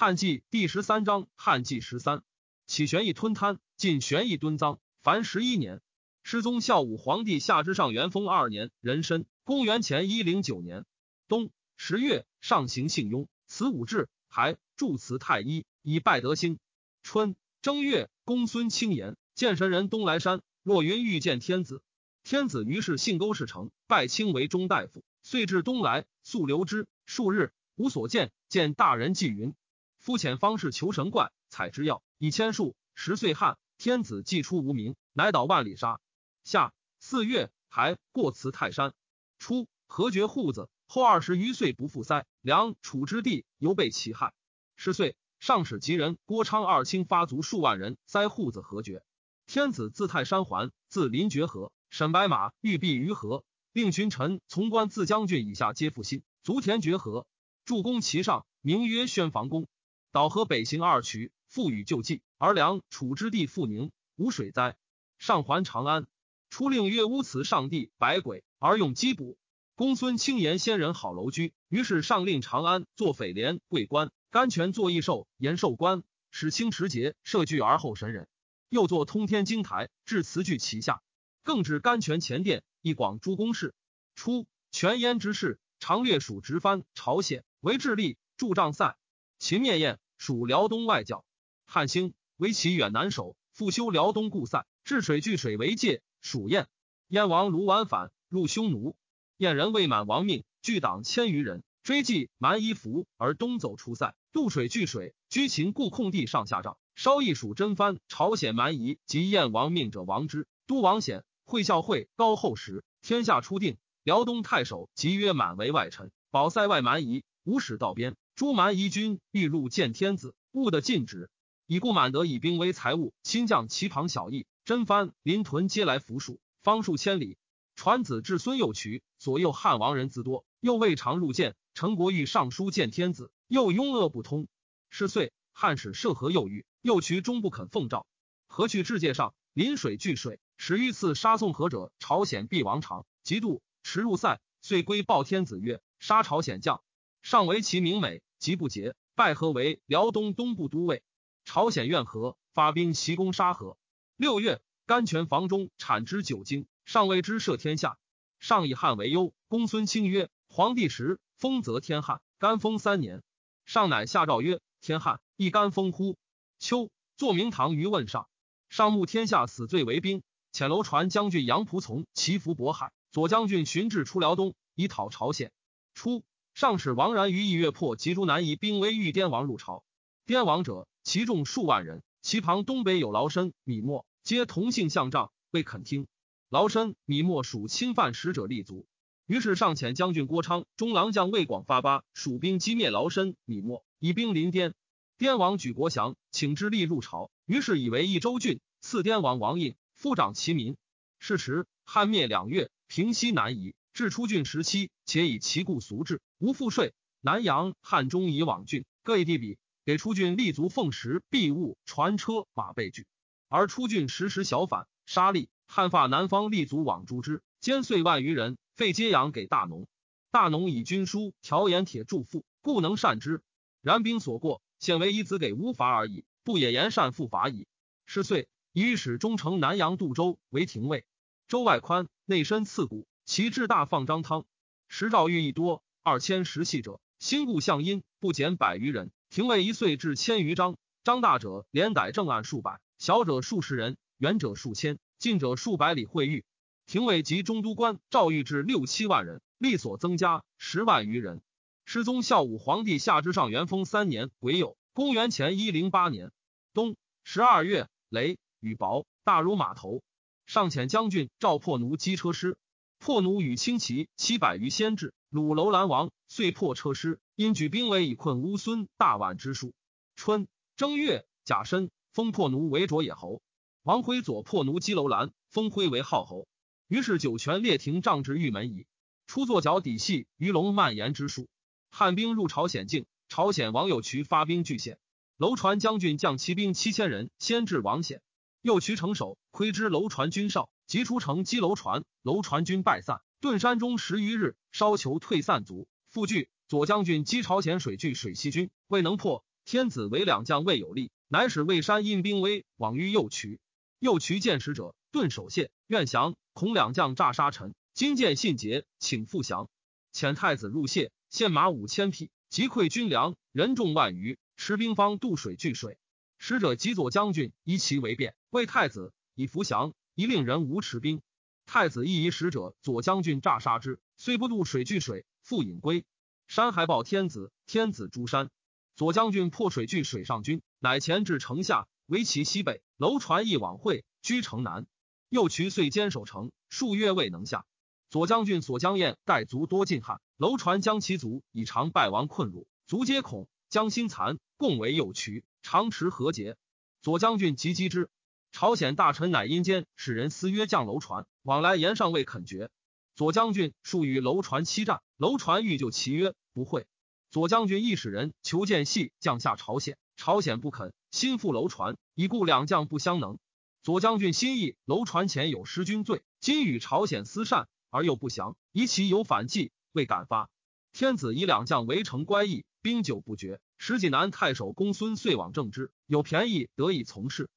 汉纪第十三章，汉纪十三，起玄义吞贪，晋玄义敦赃，凡十一年。失宗孝武皇帝下之上元丰二年，壬申，公元前一零九年冬十月，上行幸雍，辞武志，还祝祠太医，以拜德兴。春正月，公孙卿言见神人东来山，若云欲见天子。天子于是信沟事成，拜卿为中大夫，遂至东来，素留之数日，无所见。见大人祭云。肤浅方士求神怪，采之药以千数。十岁汉，天子既出无名，乃倒万里沙。夏四月，还过辞泰山。初，何绝户子，后二十余岁不复塞。梁楚之地犹被其害。十岁，上使吉人郭昌二卿发卒数万人塞户子何绝。天子自泰山还，自临绝河，沈白马欲避于河，令群臣从官自将军以下皆复心，足田绝河，筑宫其上，名曰宣房宫。岛河北行二渠，复与救济，而梁楚之地复宁，无水灾。上还长安，初令曰乌祠上帝百鬼，而用积补。公孙卿言先人好楼居，于是上令长安作匪廉贵官，甘泉作异寿延寿官，使清持节设具而后神人。又作通天经台，置词具其下，更置甘泉前殿，一广诸公事。初，全焉之事，常略属直藩朝鲜，为智利助障塞。秦灭燕，属辽东外教。汉兴，为其远南守，复修辽东故塞，治水聚水为界，属燕。燕王卢绾反，入匈奴。燕人未满亡命，聚党千余人，追击蛮夷服，而东走出塞，渡水聚水，居秦故空地上下帐，稍一属真藩朝鲜蛮夷及燕王命者亡之。都王显会孝会高后时，天下初定，辽东太守即曰满为外臣，保塞外蛮夷，无使道边。诸蛮夷军欲入见天子，勿得禁止。以故满德以兵为财物，亲将其旁小邑，真藩临屯皆来服属，方数千里。传子至孙右渠，左右汉王人自多，又未尝入见。成国欲上书见天子，又拥恶不通。是岁，汉使涉河右遇，右渠终不肯奉诏。河去至界上，临水聚水，始欲次杀宋河者，朝鲜必王长，嫉妒，驰入塞，遂归报天子曰：杀朝鲜将，上为其名美。即不节，拜何为辽东东部都尉。朝鲜怨何，发兵袭攻沙河。六月，甘泉房中产之九斤，上谓之赦天下。上以汉为忧。公孙卿曰：“皇帝时封则天旱，干封三年。”上乃下诏曰：“天旱，亦甘封乎？”秋，坐明堂于问上。上慕天下死罪为兵，遣楼船将军杨仆从祈福渤海。左将军荀至出辽东，以讨朝鲜。初。上使王然于一月破及诸南夷兵威遇滇王入朝，滇王者其众数万人，其旁东北有劳申、米莫，皆同姓相仗，未肯听。劳申、米莫属侵犯使者立足，于是上遣将军郭昌、中郎将魏广发巴蜀兵击灭劳申、米莫，以兵临滇。滇王举国降，请之立入朝，于是以为益州郡，赐滇王王印，夫长其民。是时汉灭两越，平西南夷。至出郡时期，且以其故俗制，无赋税。南阳、汉中以往郡各一地比，给出郡立足奉食、币物、船车马备具。而出郡时时小反，杀吏。汉发南方立足往诛之，奸遂万余人，废皆养给大农。大农以军书条言铁铸赋，故能善之。然兵所过，现为一子给无罚而已，不也言善复法矣。是岁，以使忠诚南阳杜州为廷尉，州外宽，内深刺骨。其志大放张汤，时诏寓意多，二千石器者，心故相因，不减百余人。廷尉一岁至千余张，张大者连逮正案数百，小者数十人，远者数千，近者数百里会遇。廷尉及中都官诏谕至六七万人，力所增加十万余人。失宗孝武皇帝下之上元丰三年癸酉，公元前一零八年冬十二月，雷雨雹，大如码头。上遣将军赵破奴击车师。破奴与轻骑七百余先至，鲁楼兰王，遂破车师，因举兵围以困乌孙大宛之术。春正月，甲申，封破奴为卓野侯。王辉左破奴击楼兰，封辉为号侯。于是酒泉列亭帐至玉门矣。初作脚底细鱼龙蔓延之术。汉兵入朝鲜境，朝鲜王右渠发兵拒险。楼传将军将骑兵七千人，先至王险。右渠城守窥知楼传军少。即出城击楼船，楼船军败散，遁山中十余日，稍求退散卒。复据左将军击朝鲜水据水西军，未能破。天子为两将未有力，乃使魏山因兵威往于右渠。右渠见使者，顿首谢，愿降。恐两将诈杀臣，今见信节，请复降。遣太子入谢，献马五千匹，即溃军粮，人众万余，持兵方渡水拒水。使者及左将军，依其为变，谓太子以伏降，一令人无持兵。太子亦疑使者左将军诈杀之，虽不渡水拒水，复引归。山还报天子，天子诛山。左将军破水拒水上军，乃前至城下，围其西北。楼船亦往会，居城南。右渠遂坚守城，数月未能下。左将军所将燕盖卒多进汉，楼船将其卒以长败亡困辱，卒皆恐，将心残，共为右渠，长持和节。左将军急击之。朝鲜大臣乃阴间使人私约降楼船，往来言尚未肯决。左将军数与楼船欺战，楼船欲救其约，不会。左将军亦使人求见系降下朝鲜，朝鲜不肯，心腹楼船，已故两将不相能。左将军心意楼船前有失君罪，今与朝鲜私善而又不降，疑其有反计，未敢发。天子以两将围城乖异，兵久不决。石济南太守公孙遂往正之，有便宜得以从事。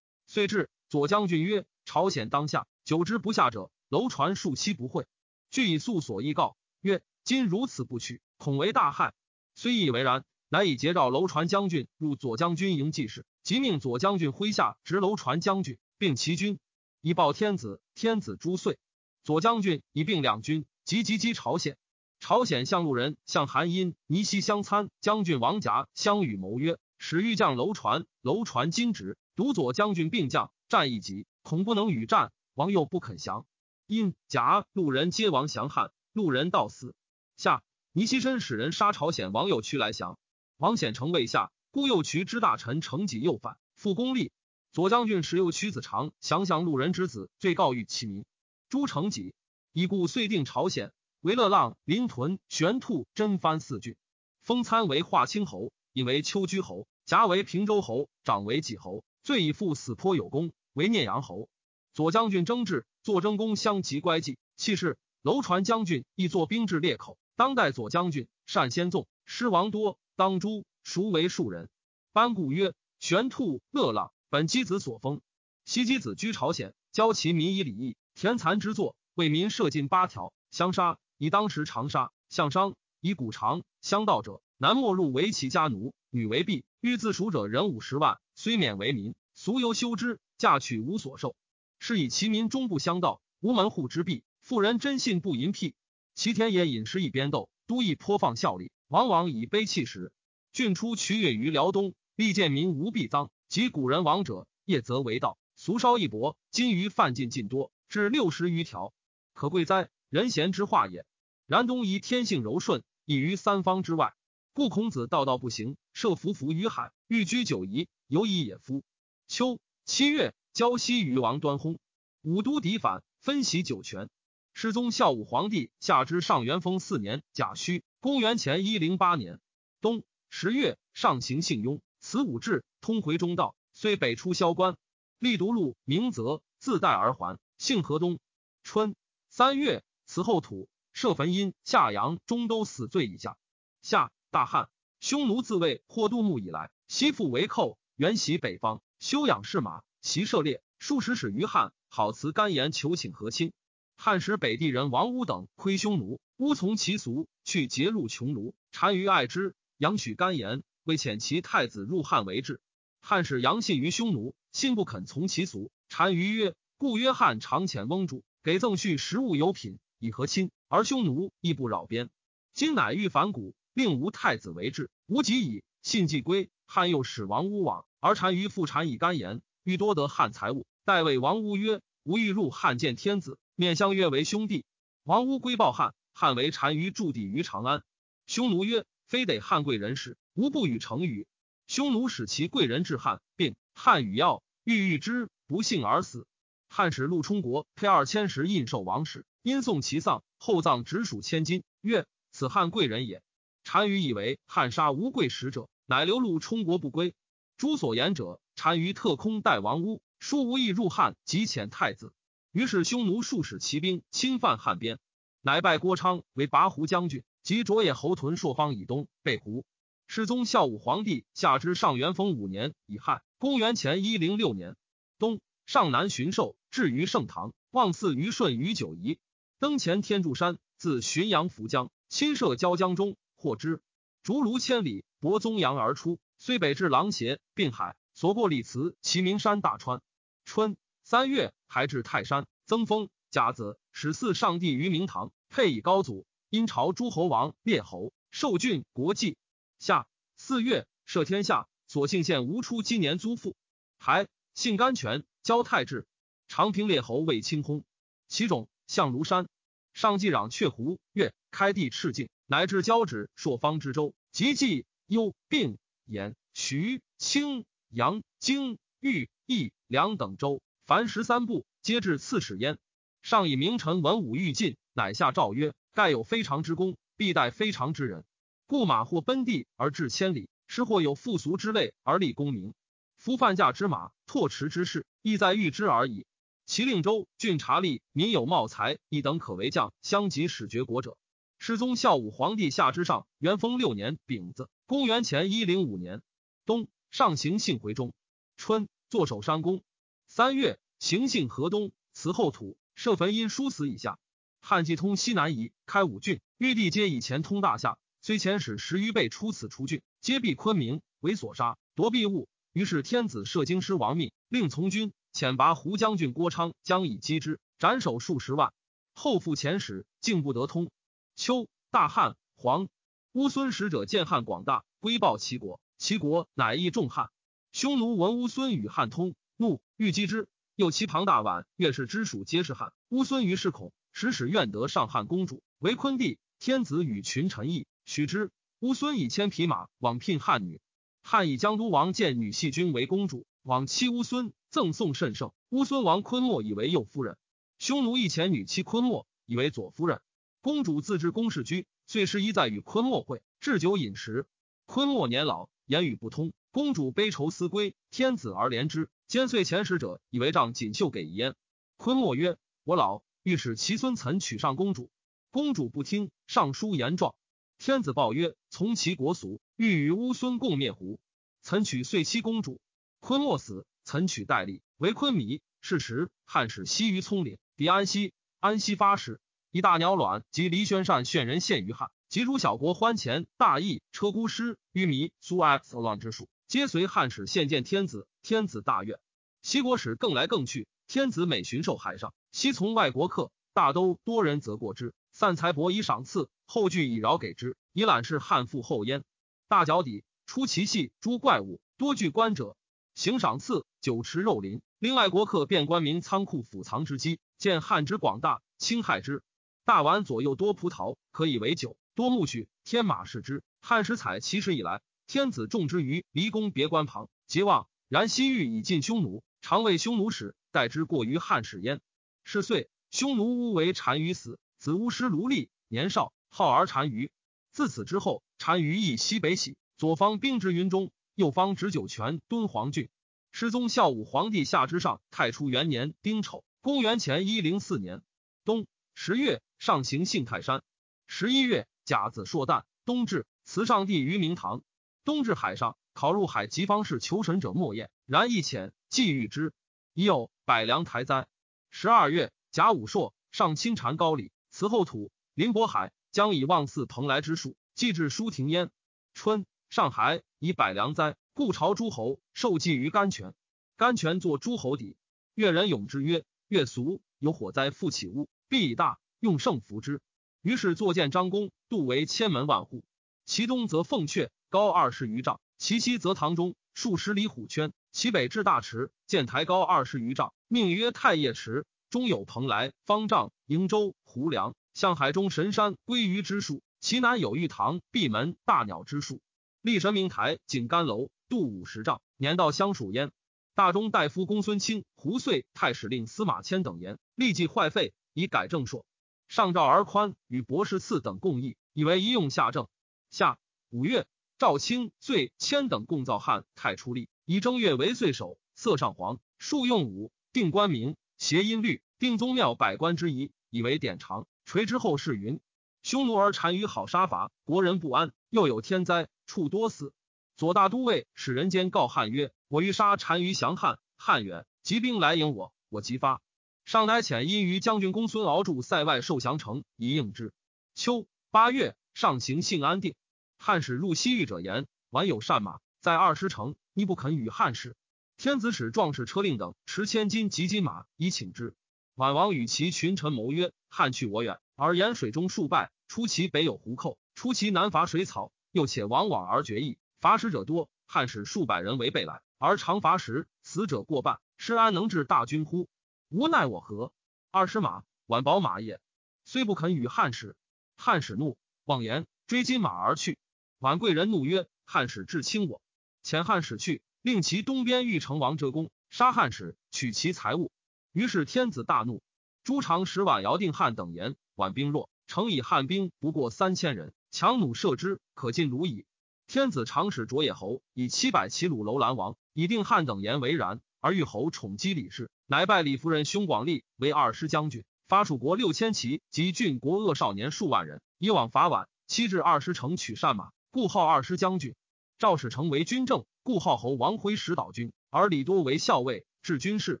遂至，左将军曰：“朝鲜当下，久之不下者，楼船数期不会。据以诉所议告曰：今如此不取，恐为大害。虽以为然，乃以节召楼船将军入左将军营记事，即命左将军麾下执楼船将军，并其军，以报天子。天子诛遂。左将军以并两军，即击击朝鲜。朝鲜向路人向韩殷、尼西相参将军王甲相与谋曰：使欲将楼船，楼船今止。”独左将军病将战一急，恐不能与战，王又不肯降。因甲路人皆亡降汉，路人到死。下倪希深使人杀朝鲜王右渠来降，王显成未下，故右渠之大臣成己又反，复功立。左将军时右渠子长降降路人之子，罪告谕其民。朱成己以故遂定朝鲜为乐浪、临屯、玄兔、真番四郡，封参为华清侯，引为丘居侯，夹为平州侯，长为济侯。罪以父死颇有功，为聂阳侯。左将军征至，坐征功相及乖计，气势。楼船将军亦作兵至裂口。当代左将军善先纵，师王多，当诛，孰为庶人。班固曰：玄兔、乐浪，本箕子所封。西箕子居朝鲜，教其民以礼义，田蚕之作，为民设禁八条，相杀以当时长沙，相商以古长，相盗者男没入为其家奴，女为婢。欲自赎者人五十万。虽免为民，俗犹修之，嫁娶无所受。是以其民终不相道，无门户之弊。妇人真信不淫辟，其田野饮食以边斗，都邑颇放效力，往往以悲弃食。郡出渠越于辽东，历见民无必赃，及古人亡者，业则为道。俗稍一薄，今于犯禁尽多，至六十余条，可贵哉！人贤之化也。然东夷天性柔顺，异于三方之外，故孔子道道不行，设伏伏于海，欲居九夷。犹以也夫。秋七月，交西于王端薨。武都敌反，分袭九泉。世宗孝武皇帝下之上元丰四年甲戌，公元前一零八年冬十月，上行幸雍，此武志通回中道，虽北出萧关，历独路明泽，自带而还。幸河东春三月，此后土设坟阴夏阳中都死罪以下。夏大汉，匈奴自卫或杜牧以来，西复为寇。原袭北方，休养士马，习射猎。数十使于汉，好辞甘言求请和亲。汉时北地人王乌等窥匈奴，乌从其俗，去结入穷庐。单于爱之，养许甘言，为遣其太子入汉为质。汉使杨信于匈奴，信不肯从其俗。单于曰：“故约翰常遣翁主，给赠序食物有品，以和亲。而匈奴亦不扰边。今乃欲反古，令吾太子为质，无及矣。信既归，汉又使王乌往。”而单于复产以干言，欲多得汉财物。代谓王乌曰：“吾欲入汉见天子，面相约为兄弟。”王乌归报汉，汉为单于驻地于长安。匈奴曰：“非得汉贵人使，吾不与成语。”匈奴使其贵人至汉，并汉与要欲遇之，不幸而死。汉使陆冲国配二千石印绶王室，因送其丧，厚葬直属千金，曰：“此汉贵人也。”单于以为汉杀无贵使者，乃流露冲国不归。诸所言者，单于特空代王屋，书无意入汉，即遣太子。于是匈奴数使骑兵侵犯汉边，乃拜郭昌为拔胡将军，及卓野侯屯朔方以东，被胡。世宗孝武皇帝下之上元丰五年乙亥，公元前一零六年冬，上南巡狩，至于盛唐，望祀于顺于九夷。登前天柱山，自浔阳浮江，亲涉交江中，获之。竹庐千里，泊宗阳而出，虽北至狼邪，并海，所过李祠，其名山大川。春三月，还至泰山，增封甲子，始祀上帝于明堂，配以高祖。因朝诸侯王列侯，受郡国祭。夏四月，赦天下。所幸县无出今年租赋。还姓甘泉，交太治。长平列侯为清空。其种向庐山。上继壤却胡越，开地赤境，乃至交趾朔方之州，及冀幽并兖徐青阳荆豫益梁等州，凡十三部，皆至刺史焉。上以名臣文武欲尽，乃下诏曰：盖有非常之功，必待非常之人。故马或奔地而至千里，师或有富俗之类而立功名。夫犯驾之马，拓驰之事，亦在御之而已。其令州郡察吏民有茂才，一等可为将，相及使绝国者。世宗孝武皇帝下之上，元丰六年丙子，公元前一零五年冬，上行幸回中。春，坐守山宫。三月，行幸河东，祠后土设坟，因殊死以下。汉既通西南夷，开五郡，玉帝皆以前通大夏。虽遣使十余倍出此出郡，皆避昆明，为所杀，夺必物。于是天子摄京师亡命，令从军，遣拔胡将军郭昌将以击之，斩首数十万。后复遣使，竟不得通。秋，大汉，黄乌孙使者见汉广大，归报齐国，齐国乃益众汉。匈奴闻乌孙与汉通，怒，欲击之。又其庞大宛越氏之属皆是汉。乌孙于是恐，使使愿得上汉公主为昆帝。天子与群臣议。许之，乌孙以千匹马往聘汉女。汉以江都王见女系君为公主，往妻乌孙，赠送甚盛。乌孙王昆莫以为右夫人，匈奴一遣女妻昆莫以为左夫人。公主自知宫室居，遂是一在与昆莫会，置酒饮食。昆莫年老，言语不通。公主悲愁思归，天子而怜之，兼遂遣使者以为杖锦绣给焉。昆莫曰：“我老，欲使其孙岑娶上公主。”公主不听，上书言状。天子报曰：“从其国俗，欲与乌孙共灭胡。”岑娶遂妻公主。昆莫死，岑娶代立为昆弥。是时，汉使西于葱岭，抵安西。安西发使，以大鸟卵及黎宣善炫人献于汉。及诸小国欢前大义车孤师于弥苏 x 乱之属，皆随汉使献见天子。天子大悦。西国使更来更去。天子每巡狩海上，西从外国客，大都多人则过之。散财帛以赏赐，后具以饶给之，以览是汉复后焉。大脚底出奇细诸怪物，多具官者，行赏赐，酒池肉林。另外国客便官民仓库府藏之机，见汉之广大，侵害之。大丸左右多葡萄，可以为酒，多木絮，天马视之。汉时采其时以来，天子种之于离宫别官旁，即望。然西域以尽匈奴，常为匈奴使，待之过于汉使焉。是岁，匈奴乌为单于死。子乌师卢立年少，好儿单于。自此之后，单于亦西北徙，左方兵之云中，右方执酒泉敦煌郡。师宗孝武皇帝下之上，太初元年丁丑，公元前一零四年冬十月，上行幸泰山。十一月，甲子朔旦，冬至，辞上帝于明堂。冬至海上，考入海极方士求神者莫厌，然亦浅，既遇之，已有百梁台哉。十二月，甲午朔，上清禅高里。此后土临渤海，将以望祀蓬莱之术，祭至舒庭焉。春，上海以百良哉，故朝诸侯受祭于甘泉。甘泉作诸侯邸。越人咏之曰：“越俗有火灾，复起屋，必以大用胜服之。”于是作建张公，度为千门万户。其东则凤阙，高二十余丈；其西则堂中，数十里虎圈。其北至大池，建台高二十余丈，命曰太液池。中有蓬莱、方丈、瀛洲、胡梁，向海中神山、归于之树；其南有玉堂、闭门、大鸟之树。立神明台、景干楼，度五十丈，年到相属焉。大中大夫公孙卿、胡遂、太史令司马迁等言，立即坏废，以改正朔。上诏而宽，与博士次等共议，以为一用下政。下五月，赵卿、遂、迁等共造汉太初历，以正月为岁首，色上黄，数用武，定官名。谐音律定宗庙百官之仪，以为典常。垂之后世云：匈奴而单于好杀伐，国人不安，又有天灾，处多死。左大都尉使人间告汉曰：“我欲杀单于降汉，汉远，急兵来迎我，我即发。”上乃遣因于将军公孙敖驻塞外受降城，以应之。秋八月，上行幸安定。汉使入西域者言：“宛有善马，在二十城，亦不肯与汉使。”天子使壮士车令等持千金及金马以请之。宛王与其群臣谋曰：“汉去我远，而沿水中数败。出其北有胡寇，出其南伐水草，又且往往而决议，伐食者多。汉使数百人为备来，而常伐食，死者过半，师安能治大军乎？无奈我何？二十马，宛宝马也，虽不肯与汉使。汉使怒，妄言追金马而去。宛贵人怒曰：“汉使至轻我，遣汉使去。”令其东边御城王折弓，杀汉使，取其财物。于是天子大怒。朱常使宛姚定汉等言：宛兵弱，城以汉兵不过三千人，强弩射之，可尽鲁矣。天子常使卓野侯以七百骑虏楼兰王，以定汉等言为然。而欲侯宠击李氏，乃拜李夫人兄广利为二师将军，发楚国六千骑及郡国恶少年数万人，以往伐宛。期至二师城，取善马，故号二师将军。赵使成为军政。故号侯王辉使导军，而李多为校尉，治军事。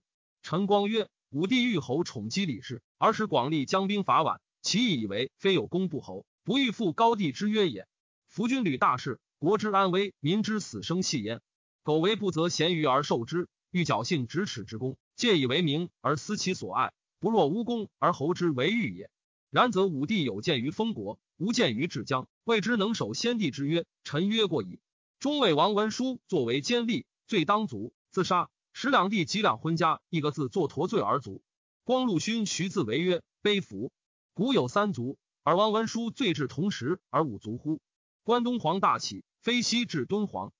陈光曰：“武帝欲侯宠击李氏，而使广利将兵伐宛，其意以为非有功不侯，不欲负高帝之约也。夫军旅大事，国之安危，民之死生系焉。苟为不择贤愚而受之，欲侥幸咫尺之功，借以为名而思其所爱，不若无功而侯之为欲也。然则武帝有见于封国，无见于治疆，谓之能守先帝之约。臣曰过矣。”中尉王文书作为奸吏，罪当族，自杀。使两弟及两婚家，一个字作驼罪而卒。光禄勋徐自为曰：悲服。古有三族，而王文书罪至同时而五族乎？关东皇大起，非西至敦煌。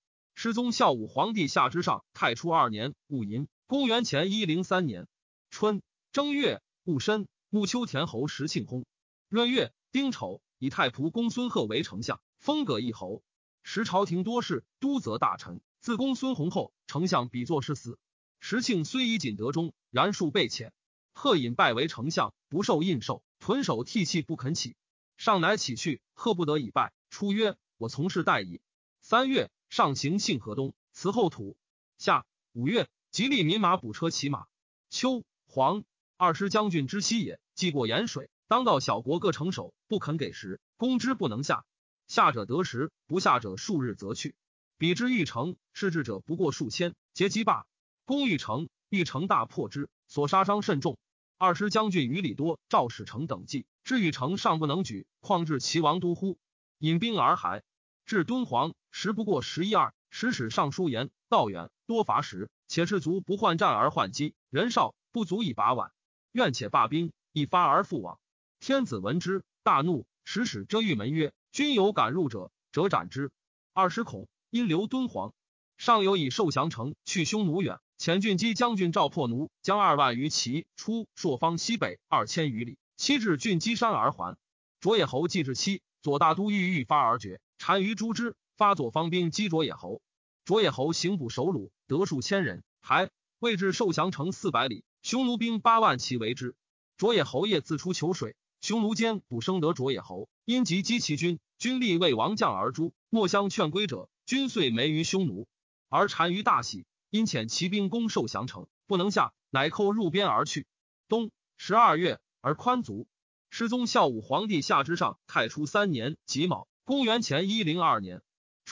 世宗孝武皇帝下之上，太初二年戊寅，公元前一零三年春正月戊申，戊秋田侯石庆薨。闰月丁丑，以太仆公孙贺为丞相，封葛一侯。时朝廷多事，都则大臣。自公孙弘后，丞相比作是死。石庆虽以锦得中，然数被遣。贺引拜为丞相，不受印绶，屯守涕泣不肯起。上乃起去，贺不得已拜。出曰：“我从事待矣。”三月，上行信河东，辞后土。夏五月，吉利民马补车骑马。秋黄二师将军之西也，既过盐水，当道小国各城守，不肯给食，攻之不能下。下者得时，不下者数日则去。彼之欲成，失之者不过数千，皆击罢。攻欲成，欲成大破之，所杀伤甚重。二师将军于礼多、赵使成等计，至欲城尚不能举，况至齐王都乎？引兵而还。至敦煌，时不过十一二。使使尚书言：道远，多乏食，且士卒不患战而患饥，人少不足以把碗。愿且罢兵，一发而复往。天子闻之，大怒，使使遮玉门曰。君有敢入者，折斩之。二十恐，因留敦煌。上有以受降城，去匈奴远。遣郡击将军赵破奴，将二万余骑出朔方西北二千余里，七至郡基山而还。卓野侯既至期，左大都尉欲发而绝，单于诛之。发左方兵击卓野侯，卓野侯行捕守虏，得数千人，还未至受降城四百里，匈奴兵八万骑围之。卓野侯夜自出求水。匈奴间捕生得卓野侯，因及击其军，军力为王将而诛。莫相劝归者，军遂没于匈奴。而单于大喜，因遣骑兵攻受降城，不能下，乃寇入边而去。冬十二月，而宽卒。世宗孝武皇帝下之上，太初三年己卯，公元前一零二年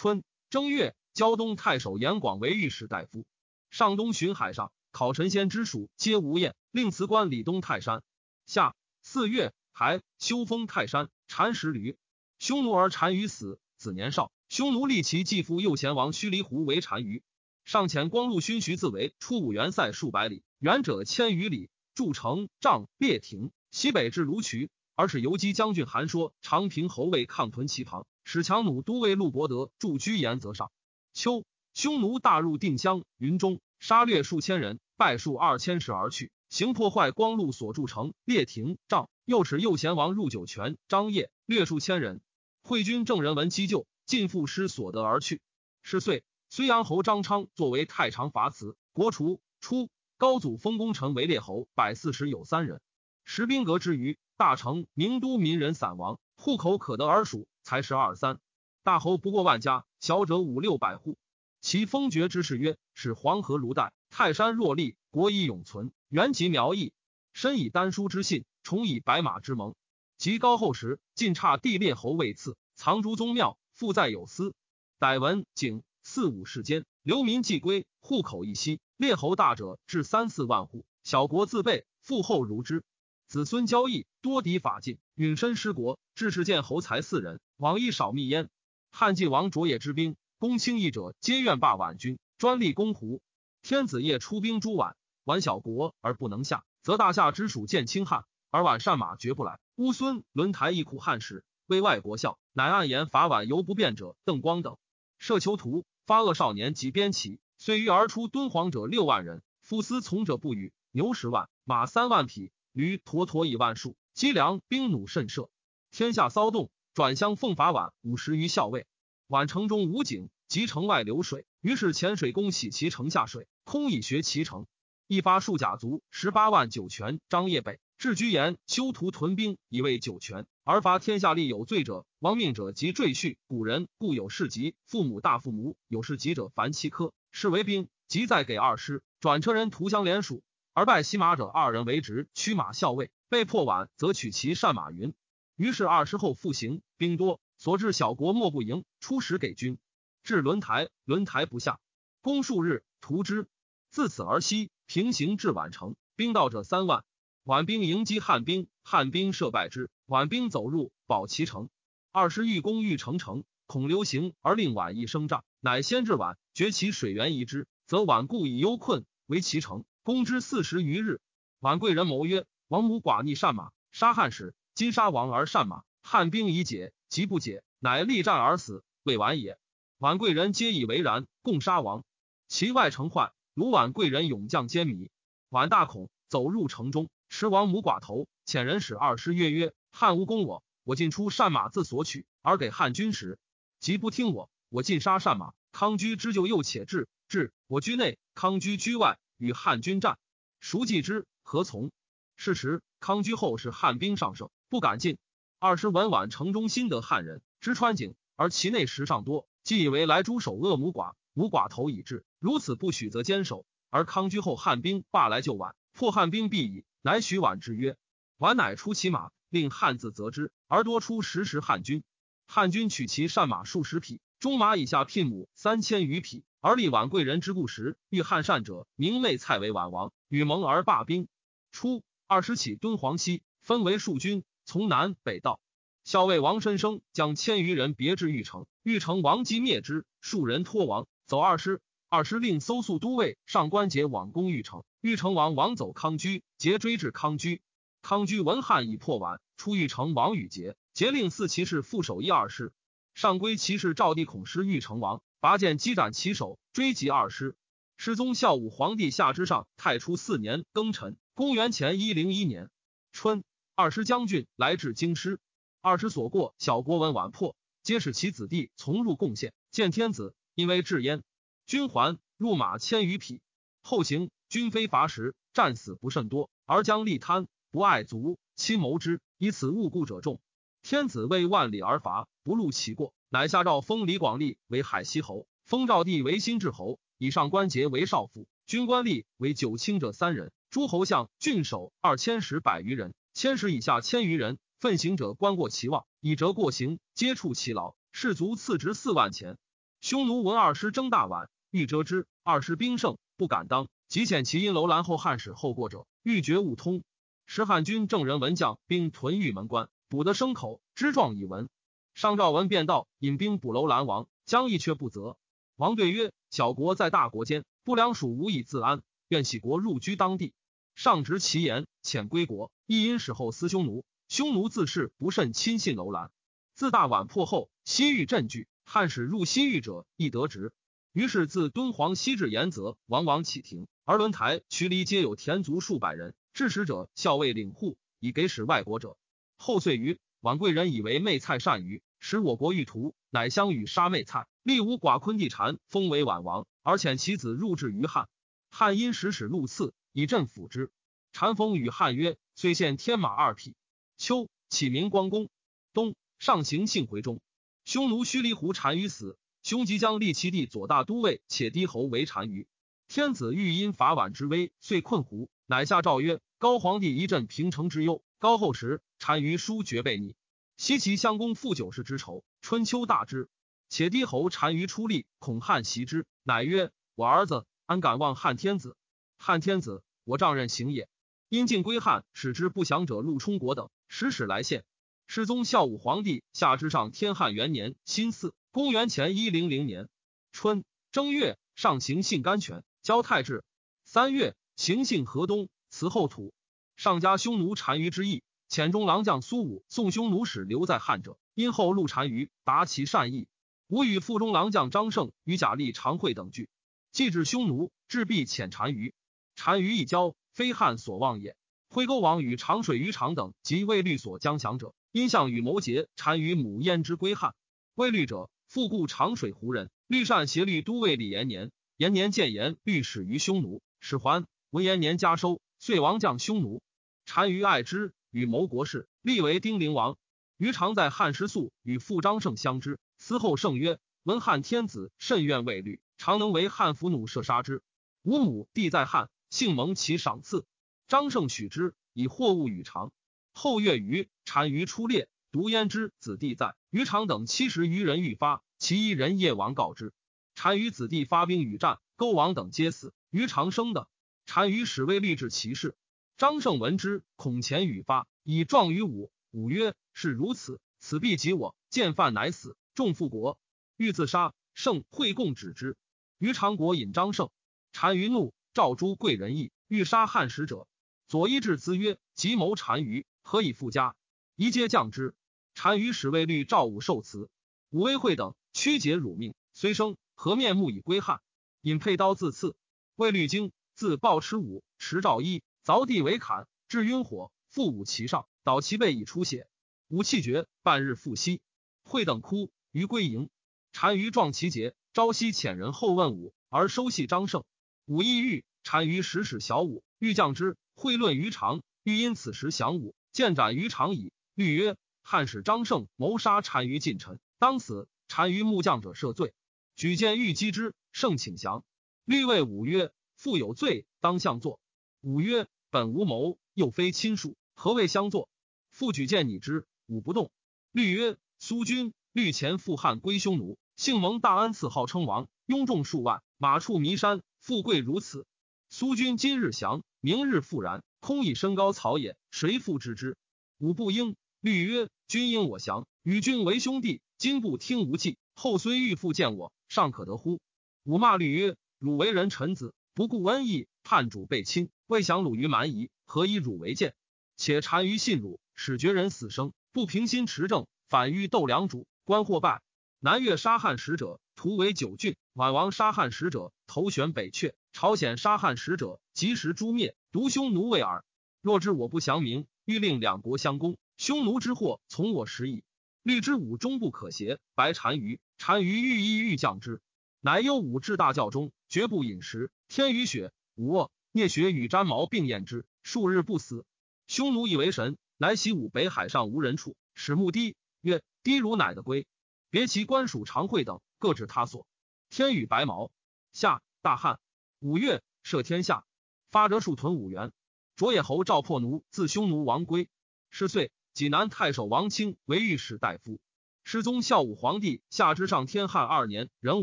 春正月，胶东太守严广为御史大夫。上东巡海上，考神仙之属，皆无厌，令辞官李东泰山。夏四月。还修封泰山，禅十驴。匈奴而单于死，子年少。匈奴立其继父右贤王须离胡为单于。上前光禄勋徐自为出五原塞数百里，远者千余里，筑城帐列亭。西北至卢渠，而使游击将军韩说、长平侯卫抗屯其旁，使强弩都尉陆伯德驻居延泽上。秋，匈奴大入定襄、云中，杀掠数千人，败数二千石而去，行破坏光禄所筑城列亭帐。又使右贤王入酒泉，张掖掠数千人。会军正人闻击救，尽复失所得而去。是岁，睢阳侯张昌作为太常伐辞，国除。初，高祖封功臣为列侯，百四十有三人。时兵革之余，大成名都民人散亡，户口可得而属才十二三。大侯不过万家，小者五六百户。其封爵之事曰：使黄河如带，泰山若立，国以永存。原籍苗裔，身以丹书之信，重以白马之盟。及高后时，晋差地列侯位次，藏诸宗庙，富在有司。逮文景四五世间，流民既归，户口一息。列侯大者至三四万户，小国自备，富厚如之。子孙交易多敌法禁，允身失国。志士见侯才四人，往亦少密焉。汉晋王卓也之兵，攻轻易者，皆愿罢宛军，专立公胡。天子夜出兵诛宛，宛小国而不能下，则大夏之属见轻汉，而宛善马绝不来。乌孙轮台一苦汉使，为外国笑，乃暗言伐宛犹不变者邓光等。设囚徒，发恶少年及边骑。遂于而出敦煌者六万人，夫司从者不语。牛十万，马三万匹，驴驼驼以万数。积粮兵弩甚设，天下骚动。转相奉法宛五十余校尉。宛城中无井，及城外流水。于是潜水攻洗其城下水，空以学其城。一发数甲卒十八万九泉。张掖北置居延，修图屯兵以为九泉。而伐天下立有罪者，亡命者及赘婿。古人故有事疾，父母大父母有事疾者，凡七科。是为兵，即再给二师转车人图相连属，而拜骑马者二人为职，驱马校尉。被破晚，则取其善马云。于是二师后复行，兵多，所至小国莫不迎。出使给军，至轮台，轮台不下，攻数日，屠之。自此而西，平行至宛城，兵到者三万。宛兵迎击汉兵，汉兵设败之。宛兵走入，保其城。二师欲攻欲成城，恐流行而令宛易生诈，乃先至宛。掘其水源遗之，则宛固以忧困为其城，攻之四十余日。宛贵人谋曰：“王母寡逆善马，杀汉使，今杀王而善马，汉兵已解，即不解，乃力战而死，未完也。”宛贵人皆以为然，共杀王。其外城患，如宛贵人勇将皆靡，宛大恐，走入城中，持王母寡头，遣人使二师曰：“曰汉无攻我，我尽出善马自所取，而给汉军时，即不听我，我尽杀善马。”康居之就又且至，至我居内，康居居外，与汉军战。孰计之？何从？是时，康居后是汉兵上胜，不敢进。二师闻宛城中新得汉人，知川井，而其内食尚多，即以为来诛首恶母寡，母寡头已至，如此不许，则坚守。而康居后汉兵罢来救晚，破汉兵必矣。乃许宛之曰：“宛乃出其马，令汉自责之，而多出十十汉军。汉军取其善马数十匹。”中马以下聘母三千余匹，而立宛贵人之故时，欲汉善者，名内蔡为宛王，与盟而罢兵。初，二十起敦煌西，分为数军，从南北道。校尉王申生将千余人别至玉城，玉城王击灭之，数人脱亡，走二师。二师令搜宿都尉上官桀往攻玉城，玉城王王走康居，桀追至康居。康居闻汉已破宛，出玉城王与桀，桀令四骑士副守一二师。上归骑士赵地孔师欲成王拔剑击斩其首，追及二师。师宗孝武皇帝下之上太初四年庚辰，公元前一零一年春，二师将军来至京师。二师所过小国闻宛破，皆使其子弟从入贡献。见天子，因为至焉。军还入马千余匹。后行，军非伐时，战死不甚多，而将利贪不爱族，亲谋之，以此误故者众。天子为万里而伐，不入其过，乃下诏封李广利为海西侯，封赵地为新治侯，以上官节为少府，军官吏为九卿者三人，诸侯相、郡守二千石百余人，千石以下千余人。奋行者官过其望，以折过刑，皆处其劳。士卒赐职四万钱。匈奴闻二师征大宛，欲折之，二师兵胜，不敢当，即遣其因楼兰后汉使后过者，欲绝勿通。时汉军正人文将兵屯玉门关。捕得牲口，之状以闻。上诏文便道，引兵捕楼兰王，将亦却不责。王对曰：“小国在大国间，不良属无以自安，愿喜国入居当地。”上执其言，遣归国。亦因使后思匈奴，匈奴自恃不甚亲信楼兰。自大宛破后，西域震惧，汉使入西域者亦得职。于是自敦煌西至延泽，往往启庭。而轮台、渠离皆有田族数百人。致使者校尉领户，以给使外国者。后遂于宛贵人以为媚菜善于使我国欲图，乃相与杀媚菜，立无寡昆地禅，封为宛王，而遣其子入至于汉。汉因使使禄赐，以镇抚之。禅封与汉曰：“虽献天马二匹。”秋启明光公。冬上行幸回中。匈奴须离胡单于死，兄即将立其弟左大都尉且低侯为单于。天子欲因法晚之威，遂困胡，乃下诏曰：高皇帝一阵平城之忧。高后时，单于书绝被逆，西齐相公负九世之仇。春秋大之，且低侯单于出力，恐汉袭之，乃曰：我儿子安敢忘汉天子？汉天子，我丈任行也。因晋归汉，使之不降者陆冲国等，使使来献。世宗孝武皇帝下之上天汉元年辛巳，公元前一零零年春正月，上行幸甘泉，交太治。三月，行幸河东，辞后土。上加匈奴单于之意，遣中郎将苏武送匈奴使留在汉者，因后入单于，达其善意。吾与副中郎将张胜与贾立常会等聚，既至匈奴，至必遣单于。单于一交，非汉所望也。挥沟王与长水于长等及魏律所将降者。因项羽谋结单于母焉之归汉，魏律者，复故长水胡人。律善协律都尉李延年，延年见言律始于匈奴，使还。闻延年加收，遂王将匈奴。单于爱之，与谋国事，立为丁陵王。余常在汉时宿，与父张胜相知。思后胜曰：“闻汉天子甚愿魏律，常能为汉俘虏，射杀之。吾母弟在汉，幸蒙其赏赐。张胜许之，以货物与常。”后月余，单于出猎，独焉之子弟在。余常等七十余人欲发，其一人夜王告之。单于子弟发兵与战，勾王等皆死。余常生的。单于使未立志其事。张胜闻之，恐前与发，以状于武。武曰：“是如此，此必及我。见犯乃死，众复国，欲自杀。胜会共止之。于常国引张胜。单于怒，召诸贵人议，欲杀汉使者。左一至咨曰：即谋单于。何以复家？宜皆降之。单于使卫律赵武受辞，武威会等屈节辱命，虽生何面目以归汉？引佩刀自刺。卫律惊，自暴持武，持赵一，凿地为坎，置晕火，覆武其上，倒其背以出血。武气绝，半日复息。会等哭，于归营。单于壮其节，朝夕遣人后问武，而收系张胜。武亦欲单于使使小武，欲降之。会论于长，欲因此时降武。见斩于长矣。律曰：汉使张胜谋杀单于近臣，当死。单于木将者赦罪。举荐欲击之，胜请降。律谓武曰：父有罪，当相坐。武曰：本无谋，又非亲属，何谓相坐？复举荐拟之。武不动。律曰：苏君，律前赴汉归匈奴，幸蒙大恩赐，号称王，拥众数万，马处弥山，富贵如此。苏君今日降，明日复然。空以身高草也，谁复知之？吾不应。律曰：君应我降，与君为兄弟。今不听无忌，后虽欲复见我，尚可得乎？吾骂律曰：汝为人臣子，不顾恩义，叛主被亲，未降鲁于蛮夷，何以汝为鉴？且单于信汝，使绝人死生，不平心持政，反欲斗良主，官或败。南越杀汉使者，图为九郡；宛王杀汉使者，头悬北阙；朝鲜杀汉使者，及时诛灭。独匈奴未耳。若知我不降明，欲令两国相攻，匈奴之祸从我食矣。律之武终不可挟，白单于，单于欲意欲降之，乃忧武至大教中，绝不饮食。天雨雪，五，聂雪与毡毛并咽之，数日不死。匈奴以为神，乃袭武北海上无人处，使目低曰：“低如乃的归。”别其官属常会等，各指他所。天与白毛，夏大旱，五月赦天下。发折数屯五原，卓野侯赵破奴自匈奴王归，十岁，济南太守王清为御史大夫。失宗孝武皇帝下之上天汉二年壬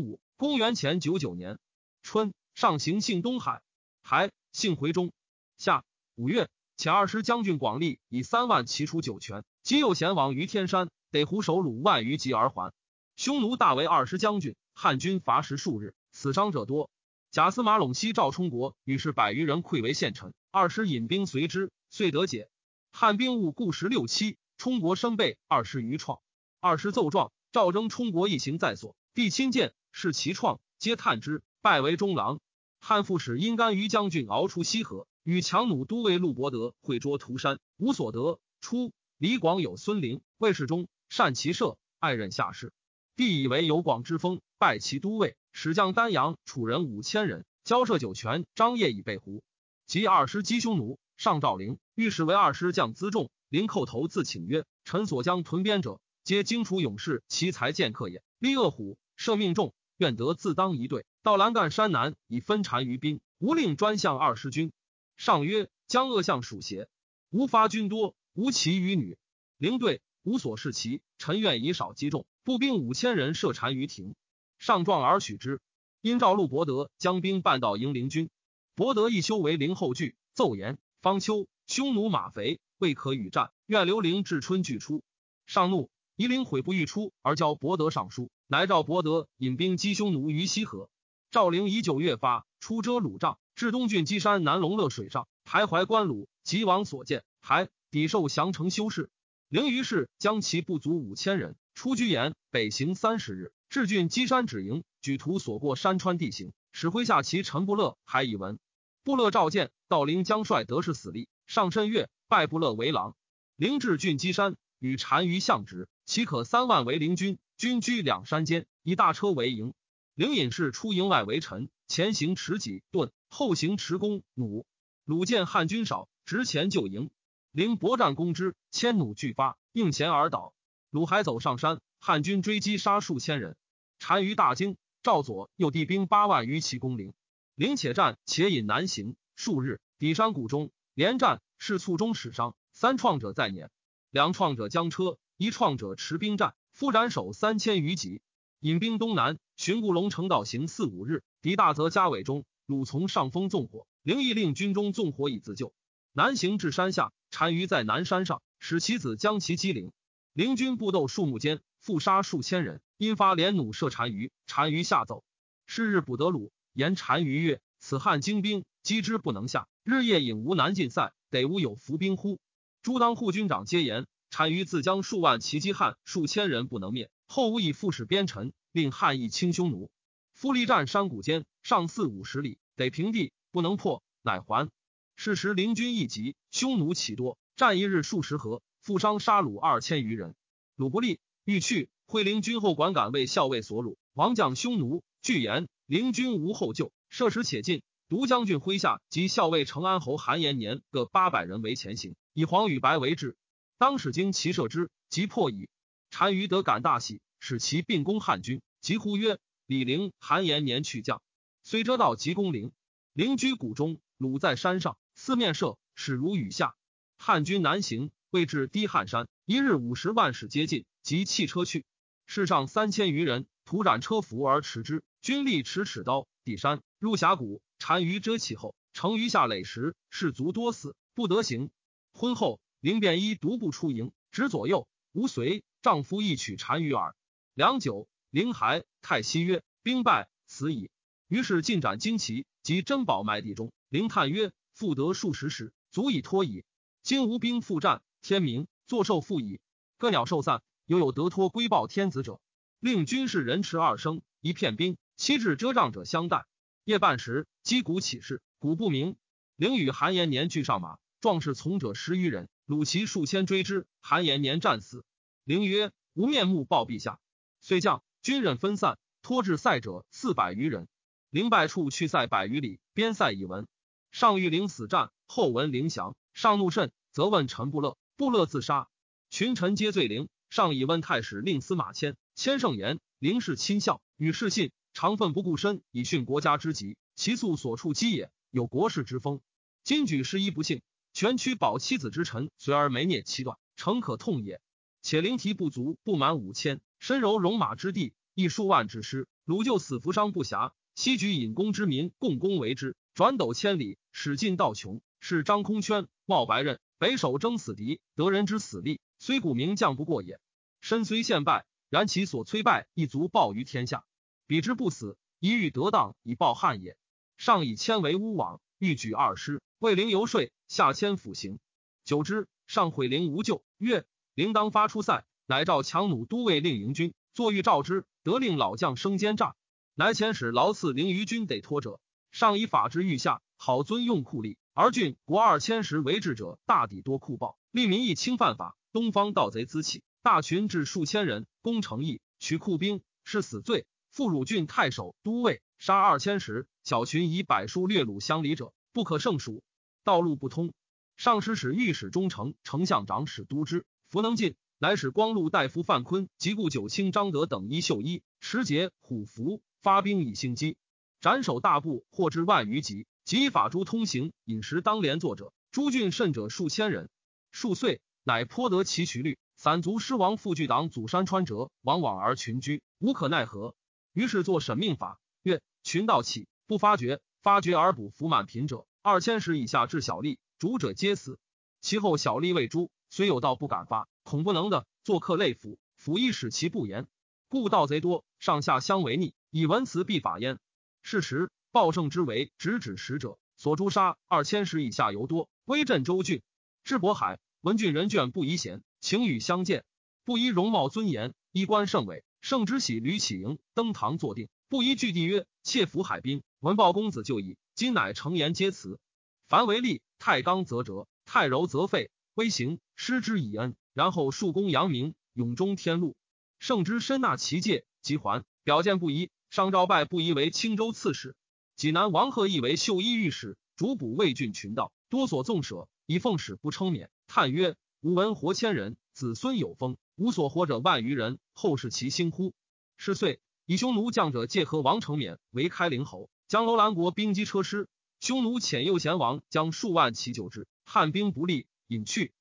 午，公元前九九年春，上行幸东海，还幸回中。夏五月，遣二师将军广利以三万骑出酒泉，今又贤往于天山，得胡守虏万余级而还。匈奴大为二师将军，汉军伐食数日，死伤者多。贾司马陇西赵充国与是百余人溃为县臣，二师引兵随之，遂得解。汉兵务故十六七，充国生备二师余创。二师奏状，赵征充国一行在所，帝亲见，视其创，皆叹之，拜为中郎。汉副使因甘于将军熬出西河，与强弩都尉陆伯德会捉涂山，无所得。初，李广有孙陵，魏世忠善骑射，爱任下士。帝以为有广之风，拜其都尉。使将丹阳楚人五千人交涉酒泉，张掖以备胡。及二师击匈奴，上诏陵，御史为二师将辎重。临叩头自请曰：“臣所将屯边者，皆荆楚勇士，其才剑客也。立恶虎，射命中，愿得自当一队，到栏杆山南，以分单于兵。无令专向二师军。上曰：将恶相属邪？吾发军多，无其余女。灵队无所事其，臣愿以少击众，步兵五千人设单于庭。上状而许之。因赵陆伯德将兵半道迎灵军，伯德一修为灵后惧，奏言方丘匈奴马肥，未可与战，愿留灵至春俱出。上怒，夷陵悔不欲出，而教伯德上书，乃召伯德引兵击匈奴于西河。赵灵以九月发，出遮鲁帐，至东郡基山南龙乐水上，徘徊关鲁，急往所见，还抵受降城修士。灵于是将其不足五千人出居延，北行三十日，至郡基山止营，举图所过山川地形，使麾下骑陈不乐还以闻。不乐召见，道灵将帅得势死力，上申月拜不乐为郎。灵至郡基山，与单于相执，岂可三万为灵军，军居两山间，以大车为营。灵隐士出营外为臣，前行持戟盾，后行持弓弩。鲁见汉军少，直前就营。灵搏战攻之，千弩俱发，应前而倒。鲁还走上山，汉军追击，杀数千人。单于大惊，赵左右帝兵八万余骑攻灵。灵且战且引南行数日，抵山谷中，连战是卒中使伤，三创者在撵，两创者将车，一创者持兵战，夫斩首三千余级。引兵东南，寻故龙城道行四五日，敌大泽家尾中，鲁从上风纵火，灵毅令军中纵火以自救。南行至山下，单于在南山上，使其子将其击灵。灵军布斗数目间，复杀数千人，因发连弩射单于，单于下走。是日不得鲁，言单于曰：“此汉精兵，击之不能下，日夜引吾南进塞，得吾有伏兵乎？”诸当护军长皆言：“单于自将数万骑击汉，数千人不能灭。”后吴以副使边臣，令汉义清匈奴。夫力战山谷间，上四五十里，得平地，不能破，乃还。是时灵军一急，匈奴起多，战一日数十合，负伤杀虏二千余人。鲁不利，欲去，会灵军后管敢为校尉所虏。王将匈奴据言，灵军无后救，射时且进。独将军麾下及校尉成安侯韩延年各八百人为前行，以黄与白为质。当使经骑射之，即破矣。单于得感大喜，使其并攻汉军。即呼曰：“李陵、韩延年去将，虽遮道即攻陵。陵居谷中，鲁在山上，四面射，始如雨下。汉军南行，未至低汉山，一日五十万使接近，即弃车去。世上三千余人，徒斩车服而驰之。军力持尺刀，抵山入峡谷。单于遮其后，乘余下垒时，士卒多死，不得行。婚后，灵便衣独步出营，指左右。”无随丈夫一曲单于耳。良久，灵骸太息曰：“兵败，死矣。”于是尽斩旌旗及珍宝埋地中。灵叹曰：“复得数十石，足以托矣。今无兵复战，天明，坐受复矣。各鸟兽散，犹有得托归报天子者。令军士人持二生，一片兵，七至遮障者相待。夜半时，击鼓起事，鼓不鸣。灵与韩延年俱上马，壮士从者十余人。”鲁齐数千追之，韩延年战死。灵曰：“无面目报陛下。”遂将军人分散，托至塞者四百余人。灵败处去塞百余里，边塞已闻。上欲灵死战，后闻灵降，上怒甚，则问陈不乐，不乐自杀。群臣皆罪灵。上以问太史令司马迁，迁圣言：灵是亲孝，与世信，常奋不顾身，以殉国家之急，其素所处积也，有国士之风。今举失一不幸。全屈保妻子之臣，随而没孽其断，诚可痛也。且灵提不足，不满五千，身柔戎马之地，亦数万之师。鲁就死扶伤不暇，西举引弓之民，共攻为之，转斗千里，使尽道穷。是张空圈，冒白刃，北守争死敌，得人之死力，虽古名将不过也。身虽陷败，然其所摧败，亦足报于天下。彼之不死，一欲得当以报汉也。上以千为乌网，欲举二师，为灵游说。下迁府行，久之，上毁灵无救，曰：“铃铛发出塞，乃召强弩都尉令营军，坐欲召之，得令老将生奸诈，乃遣使劳赐凌于军得托者。上以法之御下，好尊用酷吏，而郡国二千石为治者，大抵多酷暴，利民亦轻犯法。东方盗贼滋起，大群至数千人，攻城邑，取库兵，是死罪。复汝郡太守、都尉，杀二千石，小群以百数掠虏乡里者，不可胜数。”道路不通，上师使御史中丞丞相长史督之，弗能进。乃使光禄大夫范坤及故九卿张德等衣袖衣持节虎符发兵以兴击，斩首大部获至万余级，及法诸通行饮食当连坐者，诸郡甚者数千人。数岁，乃颇得其渠率。散卒失亡，复据党祖山川者，往往而群居，无可奈何。于是作审命法，曰：群盗起，不发觉，发觉而捕服满贫者，二千石以下至小吏，主者皆死。其后小吏未诛，虽有道不敢发，恐不能的，作客累府，府亦使其不言。故盗贼多，上下相违逆，以文辞必法焉。是时，暴胜之为直指使者，所诛杀二千石以下尤多，威震州郡。至渤海，闻郡人眷不宜贤。请与相见，不依容貌尊严，衣冠盛伟。圣之喜屡起迎，登堂坐定，不依据地曰：妾服海滨，闻报公子就矣。今乃诚言皆辞。凡为利，太刚则折，太柔则废。微行失之以恩，然后树功扬名，永终天禄。圣之深纳其戒，即还表见不疑。商昭拜不疑为青州刺史，济南王贺义为秀衣御史，主补魏郡群盗，多所纵舍，以奉使不称免。叹曰。吾闻活千人，子孙有丰，无所活者万余人。后世其兴乎？是岁，以匈奴将者介和王承勉为开陵侯，将楼兰国兵击车师。匈奴遣右贤王将数万骑救之，汉兵不利，隐去。